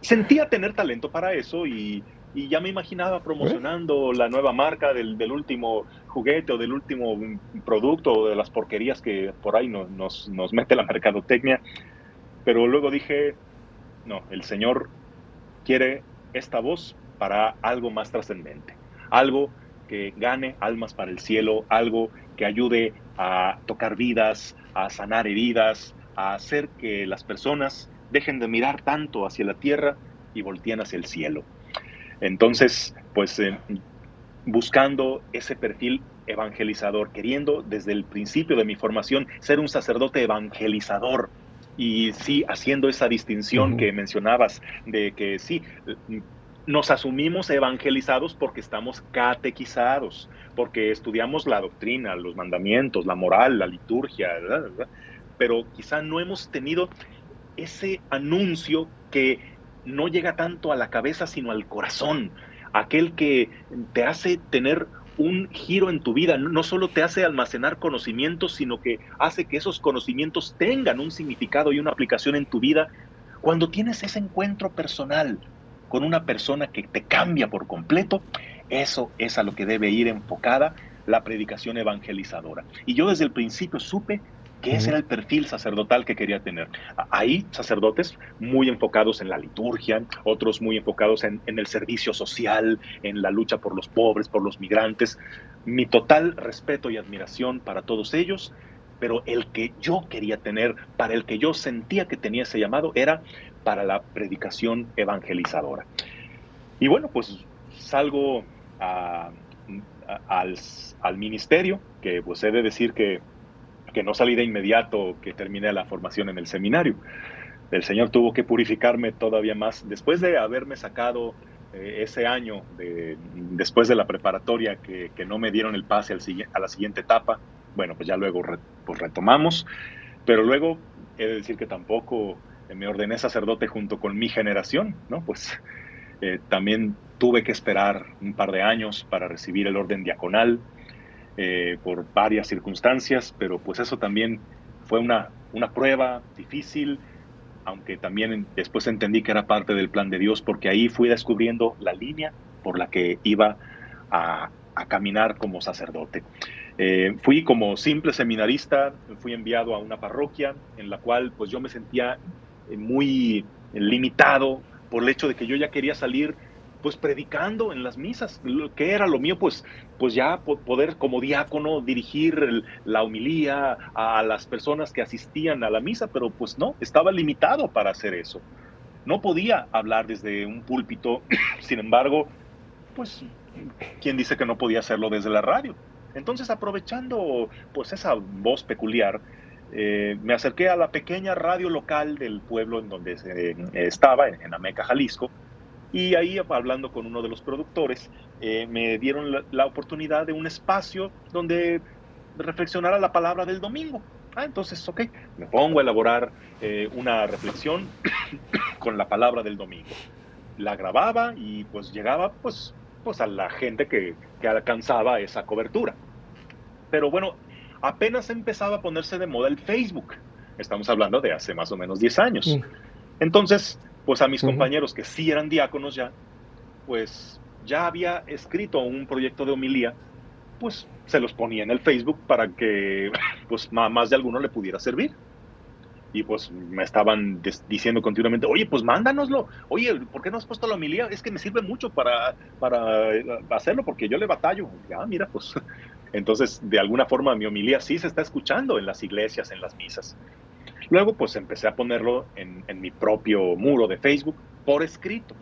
sentía tener talento para eso y, ya me imaginaba promocionando la nueva marca del, último juguete o del último producto o de las porquerías que por ahí nos, nos mete la mercadotecnia. Pero luego dije, no, el Señor quiere esta voz para algo más trascendente, algo que gane almas para el cielo, algo que ayude a tocar vidas, a sanar heridas, a hacer que las personas dejen de mirar tanto hacia la tierra y volteen hacia el cielo. Entonces, pues eh, buscando ese perfil evangelizador, queriendo desde el principio de mi formación ser un sacerdote evangelizador, y sí, haciendo esa distinción que mencionabas de que sí, nos asumimos evangelizados porque estamos catequizados, porque estudiamos la doctrina, los mandamientos, la moral, la liturgia, pero quizá no hemos tenido ese anuncio que no llega tanto a la cabeza sino al corazón, aquel que te hace tener un giro en tu vida. No solo te hace almacenar conocimientos, sino que hace que esos conocimientos tengan un significado y una aplicación en tu vida. Cuando tienes ese encuentro personal con una persona que te cambia por completo, Eso es a lo que debe ir enfocada la predicación evangelizadora. Y yo desde el principio supe que ese era el perfil sacerdotal que quería tener. Hay sacerdotes muy enfocados en la liturgia, otros muy enfocados en, el servicio social, en la lucha por los pobres, por los migrantes. Mi total respeto y admiración para todos ellos, pero el que yo quería tener, para el que yo sentía que tenía ese llamado, era para la predicación evangelizadora. Y bueno, pues salgo al, al ministerio, que pues he de decir que que no salí de inmediato que terminé la formación en el seminario. El Señor tuvo que purificarme todavía más. Después de haberme sacado eh, ese año, de, después de la preparatoria, que, no me dieron el pase a la siguiente etapa, bueno, pues ya luego pues retomamos. Pero luego he de decir que tampoco me ordené sacerdote junto con mi generación, ¿no? Pues eh, también tuve que esperar un par de años para recibir el orden diaconal. Eh, por varias circunstancias, pero pues eso también fue una, una prueba difícil, aunque también después entendí que era parte del plan de Dios, porque ahí fui descubriendo la línea por la que iba a, caminar como sacerdote. Eh, fui como simple seminarista, fui enviado a una parroquia en la cual pues yo me sentía muy limitado por el hecho de que yo ya quería salir pues predicando en las misas. ¿Qué era lo mío? Pues, pues ya poder como diácono dirigir la homilía a las personas que asistían a la misa, pero pues no, estaba limitado para hacer eso. No podía hablar desde un púlpito, sin embargo, pues, ¿quién dice que no podía hacerlo desde la radio? Entonces, aprovechando pues esa voz peculiar, eh, me acerqué a la pequeña radio local del pueblo en donde estaba, en Ameca, Jalisco, y ahí, hablando con uno de los productores, eh, me dieron la, oportunidad de un espacio donde reflexionara la palabra del domingo. Ah, entonces, ok, me pongo a elaborar eh, una reflexión con la palabra del domingo. La grababa y pues llegaba pues, pues a la gente que, que alcanzaba esa cobertura. Pero bueno, apenas empezaba a ponerse de moda el Facebook. Estamos hablando de hace más o menos 10 años. Entonces, pues a mis compañeros que sí eran diáconos ya, pues ya había escrito un proyecto de homilía, pues se los ponía en el Facebook para que pues más de alguno le pudiera servir. Y pues me estaban diciendo continuamente, oye, pues mándanoslo. Oye, ¿por qué no has puesto la homilía? Es que me sirve mucho para, para eh, hacerlo porque yo le batallo. Ya, mira, pues entonces de alguna forma mi homilía sí se está escuchando en las iglesias, en las misas. Luego, pues empecé a ponerlo en, mi propio muro de Facebook por escrito.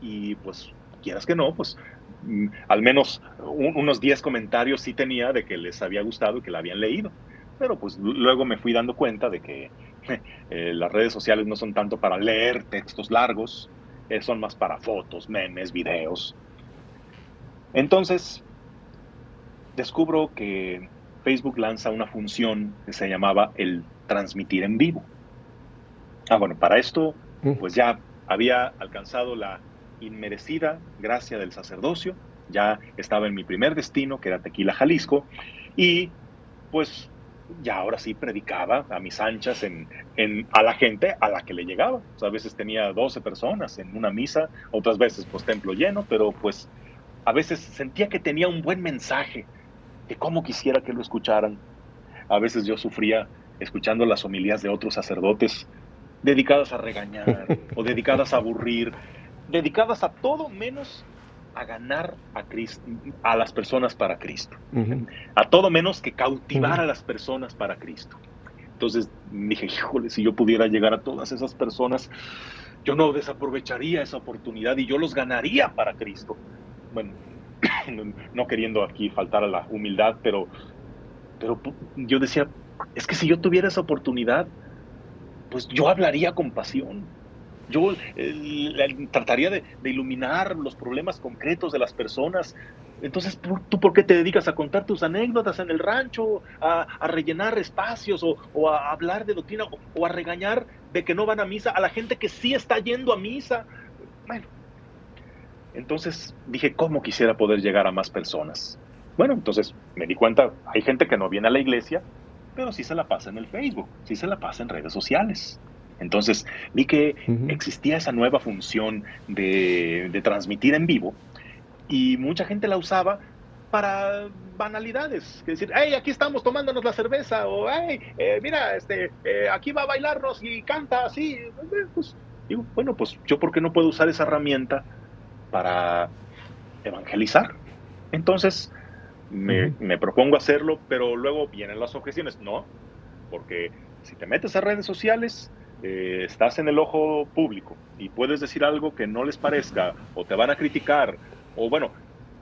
Y pues, quieras que no, pues mm, al menos unos 10 comentarios sí tenía de que les había gustado y que la habían leído. Pero pues luego me fui dando cuenta de que eh, las redes sociales no son tanto para leer textos largos, eh, son más para fotos, memes, videos. Entonces, descubro que Facebook lanza una función que se llamaba el transmitir en vivo. Ah, bueno, para esto, mm. pues ya había alcanzado la inmerecida gracia del sacerdocio, ya estaba en mi primer destino, que era Tequila, Jalisco, y pues ya ahora sí predicaba a mis anchas en, a la gente a la que le llegaba. a veces tenía 12 personas en una misa, otras veces pues templo lleno, pero pues a veces sentía que tenía un buen mensaje, de cómo quisiera que lo escucharan. A veces yo sufría escuchando las homilías de otros sacerdotes dedicadas a regañar o dedicadas a aburrir, dedicadas a todo menos a ganar a Cristo, a las personas para Cristo, a todo menos que cautivar a las personas para Cristo. Entonces dije, híjole, si yo pudiera llegar a todas esas personas, yo no desaprovecharía esa oportunidad y yo los ganaría para Cristo. Bueno, no queriendo aquí faltar a la humildad, pero, pero yo decía, es que si yo tuviera esa oportunidad, pues yo hablaría con pasión. Yo trataría de, iluminar los problemas concretos de las personas. Entonces, ¿tú por qué te dedicas a contar tus anécdotas en el rancho, a, rellenar espacios o, a hablar de doctrina o, a regañar de que no van a misa a la gente que sí está yendo a misa? Bueno, entonces dije, ¿cómo quisiera poder llegar a más personas? Bueno, entonces me di cuenta, hay gente que no viene a la iglesia, pero sí se la pasa en el Facebook, sí se la pasa en redes sociales. Entonces vi que existía esa nueva función de, transmitir en vivo y mucha gente la usaba para banalidades, que decir, hey, aquí estamos tomándonos la cerveza, o hey, eh, mira, este, eh, aquí va a bailarnos y canta así. Pues, digo, bueno, pues yo por qué no puedo usar esa herramienta para evangelizar. Entonces, me, me, propongo hacerlo, pero luego vienen las objeciones. No, porque si te metes a redes sociales, eh, estás en el ojo público y puedes decir algo que no les parezca o te van a criticar o bueno,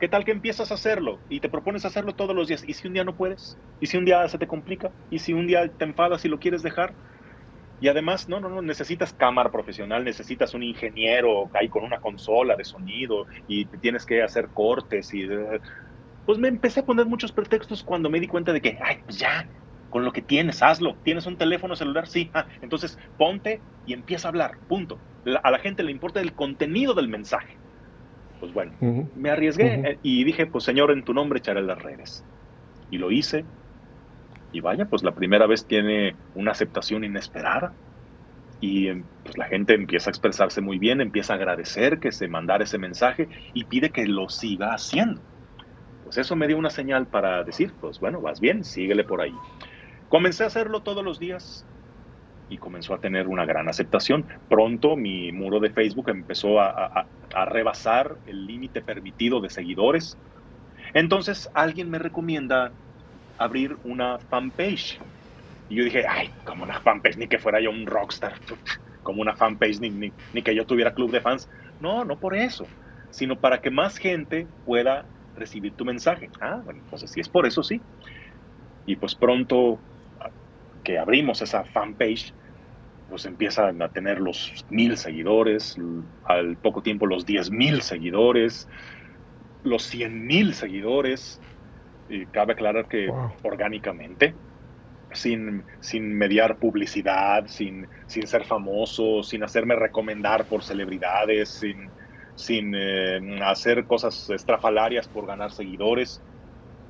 ¿qué tal que empiezas a hacerlo y te propones hacerlo todos los días? ¿Y si un día no puedes? ¿Y si un día se te complica? ¿Y si un día te enfadas y lo quieres dejar? Y además, no, no, no, necesitas cámara profesional, necesitas un ingeniero ahí con una consola de sonido y tienes que hacer cortes y... Pues me empecé a poner muchos pretextos cuando me di cuenta de que, ay, pues ya, con lo que tienes, hazlo. ¿Tienes un teléfono celular? Sí. Ah, entonces ponte y empieza a hablar, punto. a la gente le importa el contenido del mensaje. Pues bueno, me arriesgué eh, y dije, pues Señor, en tu nombre echaré las redes. Y lo hice. Y vaya, pues la primera vez tiene una aceptación inesperada. Y em, pues la gente empieza a expresarse muy bien, empieza a agradecer que se mandara ese mensaje y pide que lo siga haciendo. Pues eso me dio una señal para decir, pues bueno, vas bien, síguele por ahí. Comencé a hacerlo todos los días y comenzó a tener una gran aceptación. Pronto mi muro de Facebook empezó a, rebasar el límite permitido de seguidores. Entonces alguien me recomienda abrir una fanpage. Y yo dije, ay, como una fanpage, ni que fuera yo un rockstar, como una fanpage, ni, ni, ni que yo tuviera club de fans. No, no por eso, sino para que más gente pueda recibir tu mensaje. Ah, bueno, entonces si es por eso, sí. Y pues pronto que abrimos esa fanpage, pues empiezan a tener los mil seguidores, al poco tiempo los diez mil seguidores, los cien mil seguidores, y cabe aclarar que orgánicamente, sin, sin mediar publicidad, sin, sin ser famoso, sin hacerme recomendar por celebridades, sin, sin eh, hacer cosas estrafalarias por ganar seguidores.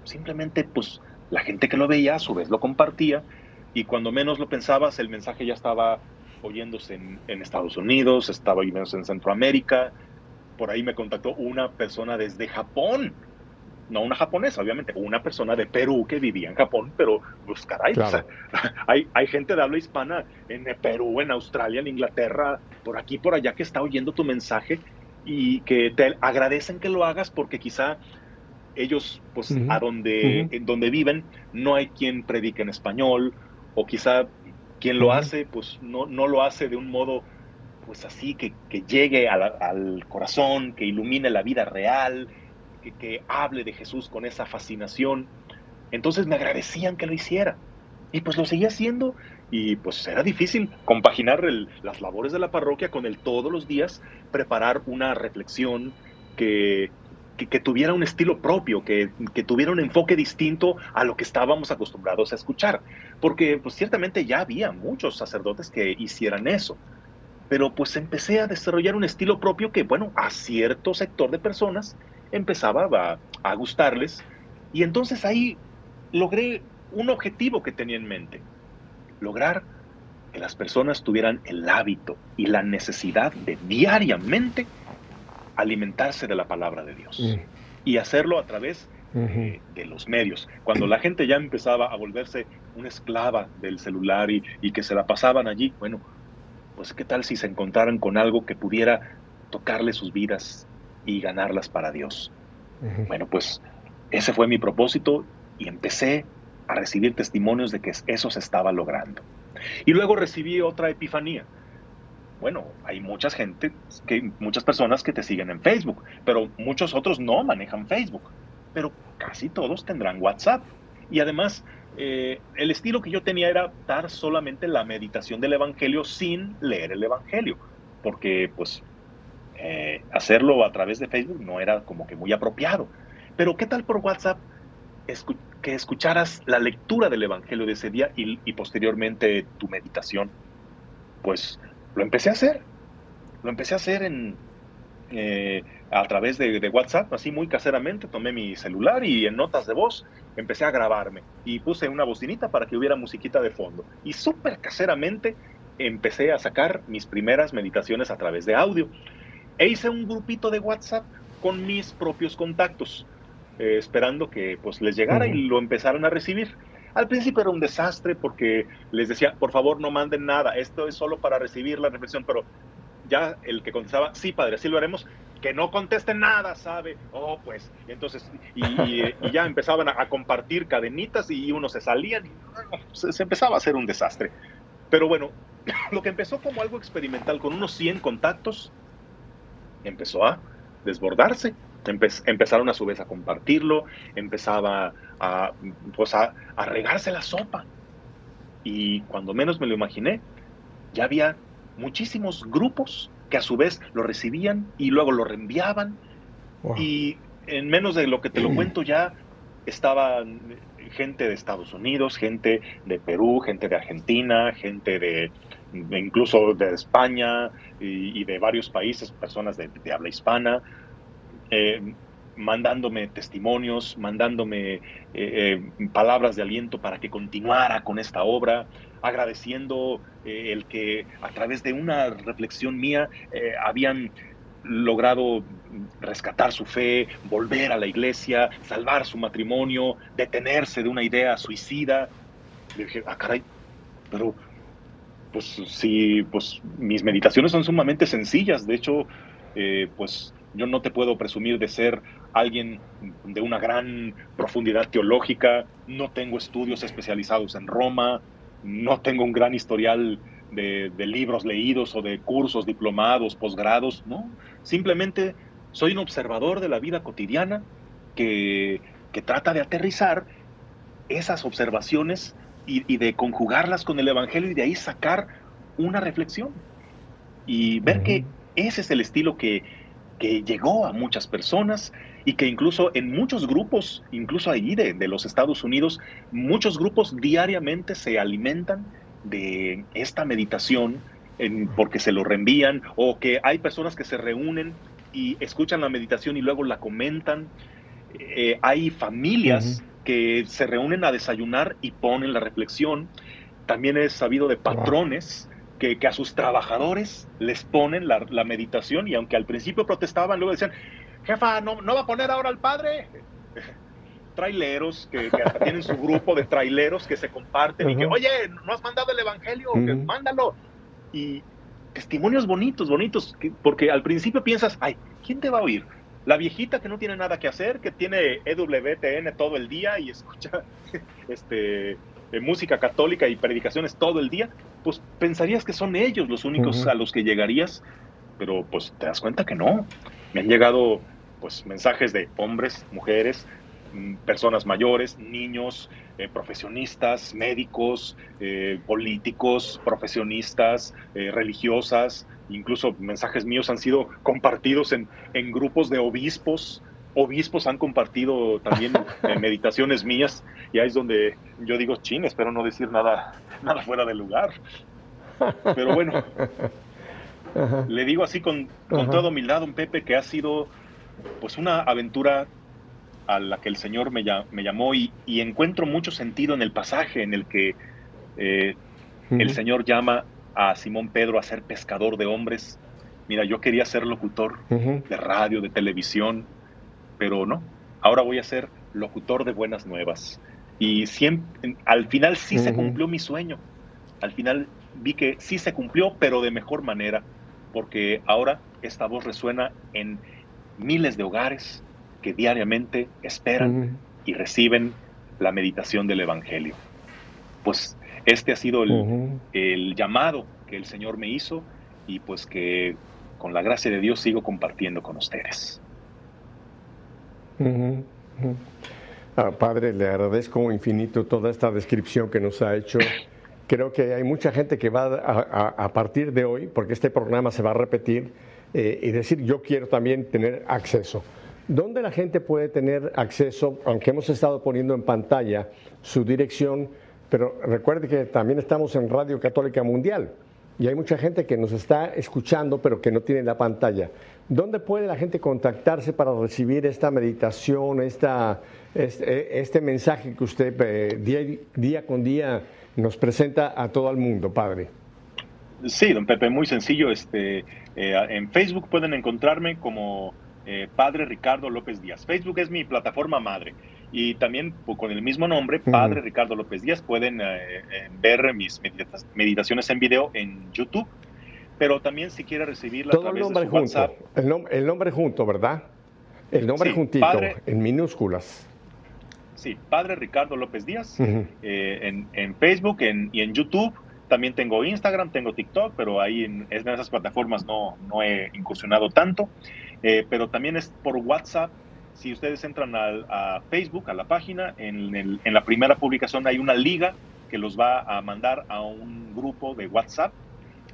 Simplemente, pues, la gente que lo veía a su vez lo compartía y cuando menos lo pensabas, el mensaje ya estaba oyéndose en, Estados Unidos, estaba oyéndose en Centroamérica. Por ahí me contactó una persona desde Japón, no una japonesa, obviamente, una persona de Perú que vivía en Japón, pero pues caray, hay, hay gente de habla hispana en Perú, en Australia, en Inglaterra, por aquí, por allá, que está oyendo tu mensaje y que te agradecen que lo hagas porque quizá ellos, pues, a donde, en donde viven, no hay quien predique en español, o quizá quien lo hace, pues no, no lo hace de un modo, pues así, que, llegue al corazón, que ilumine la vida real, que, que, hable de Jesús con esa fascinación. Entonces me agradecían que lo hiciera. Y pues lo seguía haciendo y pues era difícil compaginar las labores de la parroquia con el todos los días preparar una reflexión que, que, tuviera un estilo propio, que, tuviera un enfoque distinto a lo que estábamos acostumbrados a escuchar. Porque pues ciertamente ya había muchos sacerdotes que hicieran eso. Pero pues empecé a desarrollar un estilo propio que, bueno, a cierto sector de personas empezaba a, a gustarles. Y entonces ahí logré un objetivo que tenía en mente. Lograr que las personas tuvieran el hábito y la necesidad de diariamente alimentarse de la palabra de Dios mm. y hacerlo a través de, los medios. Cuando la gente ya empezaba a volverse una esclava del celular y, que se la pasaban allí, bueno, pues qué tal si se encontraran con algo que pudiera tocarle sus vidas y ganarlas para Dios. Bueno, pues ese fue mi propósito y empecé a recibir testimonios de que eso se estaba logrando. Y luego recibí otra epifanía bueno, hay mucha gente, que, muchas personas que te siguen en Facebook, pero muchos otros no manejan Facebook, pero casi todos tendrán WhatsApp. Y además, eh, el estilo que yo tenía era dar solamente la meditación del Evangelio sin leer el Evangelio, porque pues eh, hacerlo a través de Facebook no era como que muy apropiado. Pero ¿qué tal por WhatsApp? Que escucharas la lectura del Evangelio de ese día y, posteriormente tu meditación. Pues lo empecé a hacer. Lo empecé a hacer en, eh, a través de, WhatsApp, así muy caseramente. Tomé mi celular y en notas de voz empecé a grabarme. Y puse una bocinita para que hubiera musiquita de fondo. Y súper caseramente empecé a sacar mis primeras meditaciones a través de audio. E hice un grupito de WhatsApp con mis propios contactos, eh, esperando que pues les llegara y lo empezaran a recibir. Al principio era un desastre porque les decía, por favor no manden nada, esto es solo para recibir la reflexión, pero ya el que contestaba, sí, padre, así lo haremos, que no contesten nada, ¿sabe? Oh, pues, y entonces, y, ya empezaban a, compartir cadenitas y uno se salían y se, empezaba a hacer un desastre. Pero bueno, lo que empezó como algo experimental con unos 100 contactos, empezó a desbordarse. Empezaron a su vez a compartirlo, empezaba a, pues a, a regarse la sopa. Y cuando menos me lo imaginé, ya había muchísimos grupos que a su vez lo recibían y luego lo reenviaban. Y en menos de lo que te lo cuento ya estaban gente de Estados Unidos, gente de Perú, gente de Argentina, gente de, incluso de España y, de varios países, personas de, habla hispana, eh, mandándome testimonios, mandándome eh, eh, palabras de aliento para que continuara con esta obra, agradeciendo eh, el que a través de una reflexión mía habían logrado rescatar su fe, volver a la iglesia, salvar su matrimonio, detenerse de una idea suicida. Le dije, ah, caray, pero pues sí, pues mis meditaciones son sumamente sencillas. De hecho, pues yo no te puedo presumir de ser alguien de una gran profundidad teológica, no tengo estudios especializados en Roma, no tengo un gran historial de, libros leídos o de cursos diplomados, posgrados, no, simplemente soy un observador de la vida cotidiana que, trata de aterrizar esas observaciones y, de conjugarlas con el Evangelio y de ahí sacar una reflexión y ver que ese es el estilo que, que llegó a muchas personas y que incluso en muchos grupos, incluso ahí de, los Estados Unidos, muchos grupos diariamente se alimentan de esta meditación en, porque se lo reenvían o que hay personas que se reúnen y escuchan la meditación y luego la comentan. Eh, hay familias que se reúnen a desayunar y ponen la reflexión. También he sabido de patrones que, a sus trabajadores les ponen la, meditación y aunque al principio protestaban, luego decían, jefa, ¿no, no va a poner ahora al padre? traileros que, tienen su grupo de traileros que se comparten y que, oye, ¿no has mandado el evangelio? mándalo. Y testimonios bonitos, bonitos, porque al principio piensas, ay, ¿quién te va a oír? La viejita que no tiene nada que hacer, que tiene EWTN todo el día y escucha este, música católica y predicaciones todo el día, pues pensarías que son ellos los únicos a los que llegarías, pero pues te das cuenta que no. Me han llegado pues mensajes de hombres, mujeres, mm, personas mayores, niños, eh, profesionistas, médicos, eh, políticos, profesionistas, eh, religiosas, incluso mensajes míos han sido compartidos en, en grupos de obispos, obispos han compartido también meditaciones mías y ahí es donde yo digo, chin, espero no decir nada, nada fuera de lugar. Pero bueno, le digo así con, con toda humildad, don Pepe, que ha sido pues una aventura a la que el Señor me, me llamó y, encuentro mucho sentido en el pasaje en el que eh, el Señor llama a Simón Pedro a ser pescador de hombres. Mira, yo quería ser locutor de radio, de televisión, pero no, ahora voy a ser locutor de buenas nuevas. Y siempre, al final sí se cumplió mi sueño. Al final vi que sí se cumplió, pero de mejor manera, porque ahora esta voz resuena en miles de hogares que diariamente esperan y reciben la meditación del Evangelio. Pues este ha sido el, el llamado que el Señor me hizo y pues que con la gracia de Dios sigo compartiendo con ustedes. Ah, padre, le agradezco infinito toda esta descripción que nos ha hecho. Creo que hay mucha gente que va a, partir de hoy, porque este programa se va a repetir, eh, y decir, yo quiero también tener acceso. ¿Dónde la gente puede tener acceso? Aunque hemos estado poniendo en pantalla su dirección, pero recuerde que también estamos en Radio Católica Mundial y hay mucha gente que nos está escuchando pero que no tiene la pantalla. ¿Dónde puede la gente contactarse para recibir esta meditación, esta, este, este mensaje que usted eh, día, con día nos presenta a todo el mundo, Padre? Sí, don Pepe, muy sencillo. Este, eh, en Facebook pueden encontrarme como eh, Padre Ricardo López Díaz. Facebook es mi plataforma madre. Y también pues, con el mismo nombre, Padre Ricardo López Díaz, pueden ver mis meditaciones en video en YouTube. Pero también si quiere recibirla Todo el nombre junto. El, nombre junto, ¿verdad? El nombre juntito, en minúsculas. Sí, Padre Ricardo López Díaz, en, en, Facebook y en YouTube también tengo Instagram, tengo TikTok, pero ahí en, esas plataformas no, no he incursionado tanto. Eh, pero también es por WhatsApp. Si ustedes entran a, Facebook, a la página, en, la primera publicación hay una liga que los va a mandar a un grupo de WhatsApp.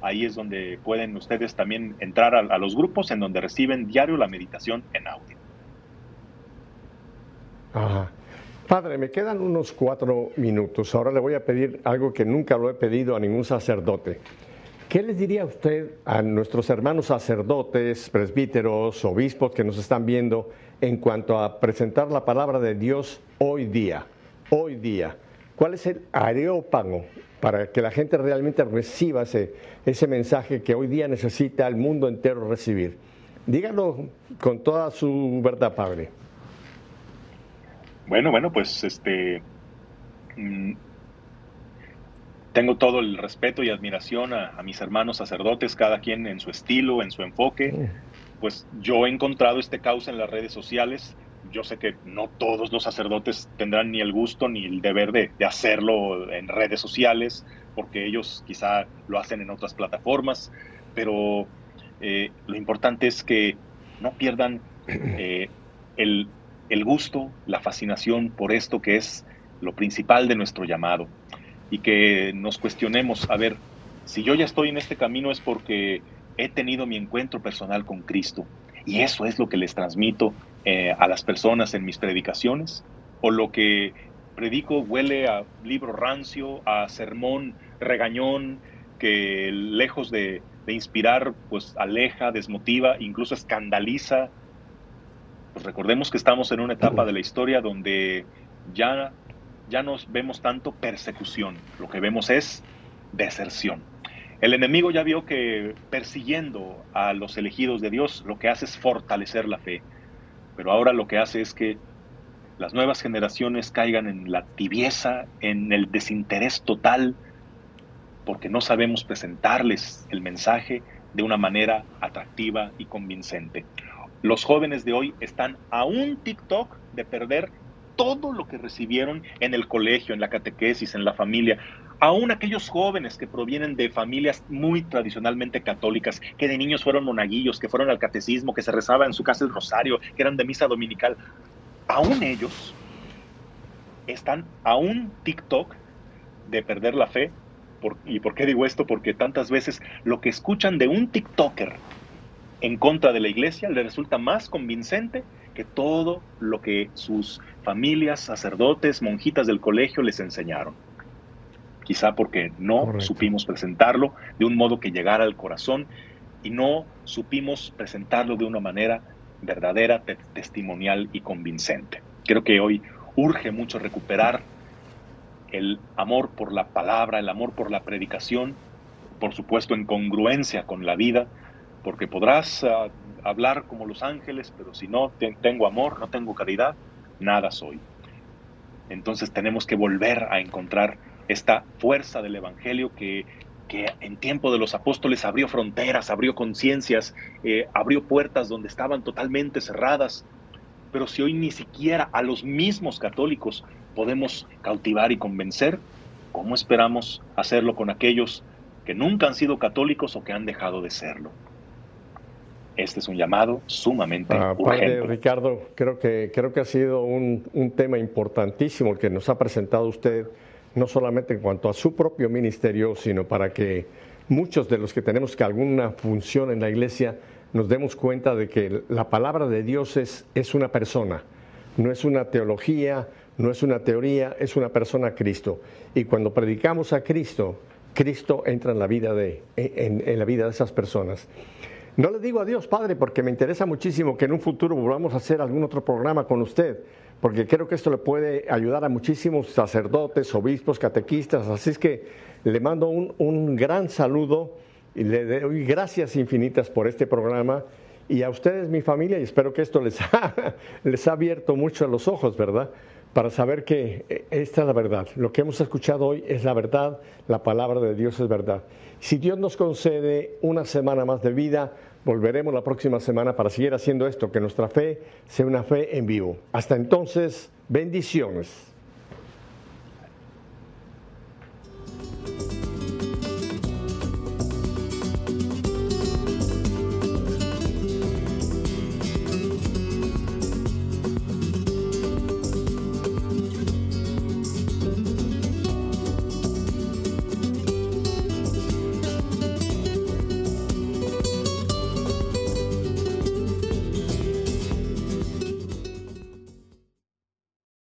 Ahí es donde pueden ustedes también entrar a, a los grupos en donde reciben diario la meditación en audio. Ajá. Padre, me quedan unos cuatro minutos. Ahora le voy a pedir algo que nunca lo he pedido a ningún sacerdote. ¿Qué les diría usted a nuestros hermanos sacerdotes, presbíteros, obispos que nos están viendo en cuanto a presentar la palabra de Dios hoy día? Hoy día. ¿Cuál es el areópago para que la gente realmente reciba ese, ese mensaje que hoy día necesita el mundo entero recibir? Dígalo con toda su verdad, Padre. Bueno, bueno, pues este mm, tengo todo el respeto y admiración a, mis hermanos sacerdotes, cada quien en su estilo, en su enfoque. Pues yo he encontrado este caos en las redes sociales. Yo sé que no todos los sacerdotes tendrán ni el gusto ni el deber de, hacerlo en redes sociales, porque ellos quizá lo hacen en otras plataformas, pero eh, lo importante es que no pierdan eh, el, el gusto, la fascinación por esto que es lo principal de nuestro llamado y que nos cuestionemos, a ver, si yo ya estoy en este camino es porque he tenido mi encuentro personal con Cristo y eso es lo que les transmito eh, a las personas en mis predicaciones o lo que predico huele a libro rancio, a sermón regañón que lejos de, inspirar pues aleja, desmotiva, incluso escandaliza pues recordemos que estamos en una etapa de la historia donde ya, ya nos vemos tanto persecución, lo que vemos es deserción. El enemigo ya vio que persiguiendo a los elegidos de Dios lo que hace es fortalecer la fe, pero ahora lo que hace es que las nuevas generaciones caigan en la tibieza, en el desinterés total, porque no sabemos presentarles el mensaje de una manera atractiva y convincente. Los jóvenes de hoy están a un TikTok de perder todo lo que recibieron en el colegio, en la catequesis, en la familia. Aún aquellos jóvenes que provienen de familias muy tradicionalmente católicas, que de niños fueron monaguillos, que fueron al catecismo, que se rezaba en su casa el rosario, que eran de misa dominical, aún ellos están a un TikTok de perder la fe. ¿Y por qué digo esto? Porque tantas veces lo que escuchan de un TikToker en contra de la iglesia le resulta más convincente que todo lo que sus familias, sacerdotes, monjitas del colegio les enseñaron. Quizá porque no supimos presentarlo de un modo que llegara al corazón y no supimos presentarlo de una manera verdadera, testimonial y convincente. Creo que hoy urge mucho recuperar el amor por la palabra, el amor por la predicación, por supuesto en congruencia con la vida, porque podrás ah, hablar como los ángeles, pero si no tengo amor, no tengo caridad, nada soy. Entonces tenemos que volver a encontrar esta fuerza del Evangelio que, que en tiempo de los apóstoles abrió fronteras, abrió conciencias, eh, abrió puertas donde estaban totalmente cerradas. Pero si hoy ni siquiera a los mismos católicos podemos cautivar y convencer, ¿cómo esperamos hacerlo con aquellos que nunca han sido católicos o que han dejado de serlo? Este es un llamado sumamente ah, urgente. Padre Ricardo, creo que, creo que ha sido un, un tema importantísimo que nos ha presentado usted, no solamente en cuanto a su propio ministerio, sino para que muchos de los que tenemos alguna función en la iglesia nos demos cuenta de que la palabra de Dios es, es una persona, no es una teología, no es una teoría, es una persona Cristo. Y cuando predicamos a Cristo, Cristo entra en la vida de, en, en la vida de esas personas. No le digo adiós, Padre, porque me interesa muchísimo que en un futuro volvamos a hacer algún otro programa con usted, porque creo que esto le puede ayudar a muchísimos sacerdotes, obispos, catequistas. Así es que le mando un, gran saludo y le doy gracias infinitas por este programa y a ustedes, mi familia, y espero que esto les ha, les ha abierto mucho los ojos, ¿verdad? Para saber que eh, esta es la verdad. Lo que hemos escuchado hoy es la verdad, la palabra de Dios es verdad. Si Dios nos concede una semana más de vida, volveremos la próxima semana para seguir haciendo esto, que nuestra fe sea una fe en vivo. Hasta entonces, bendiciones.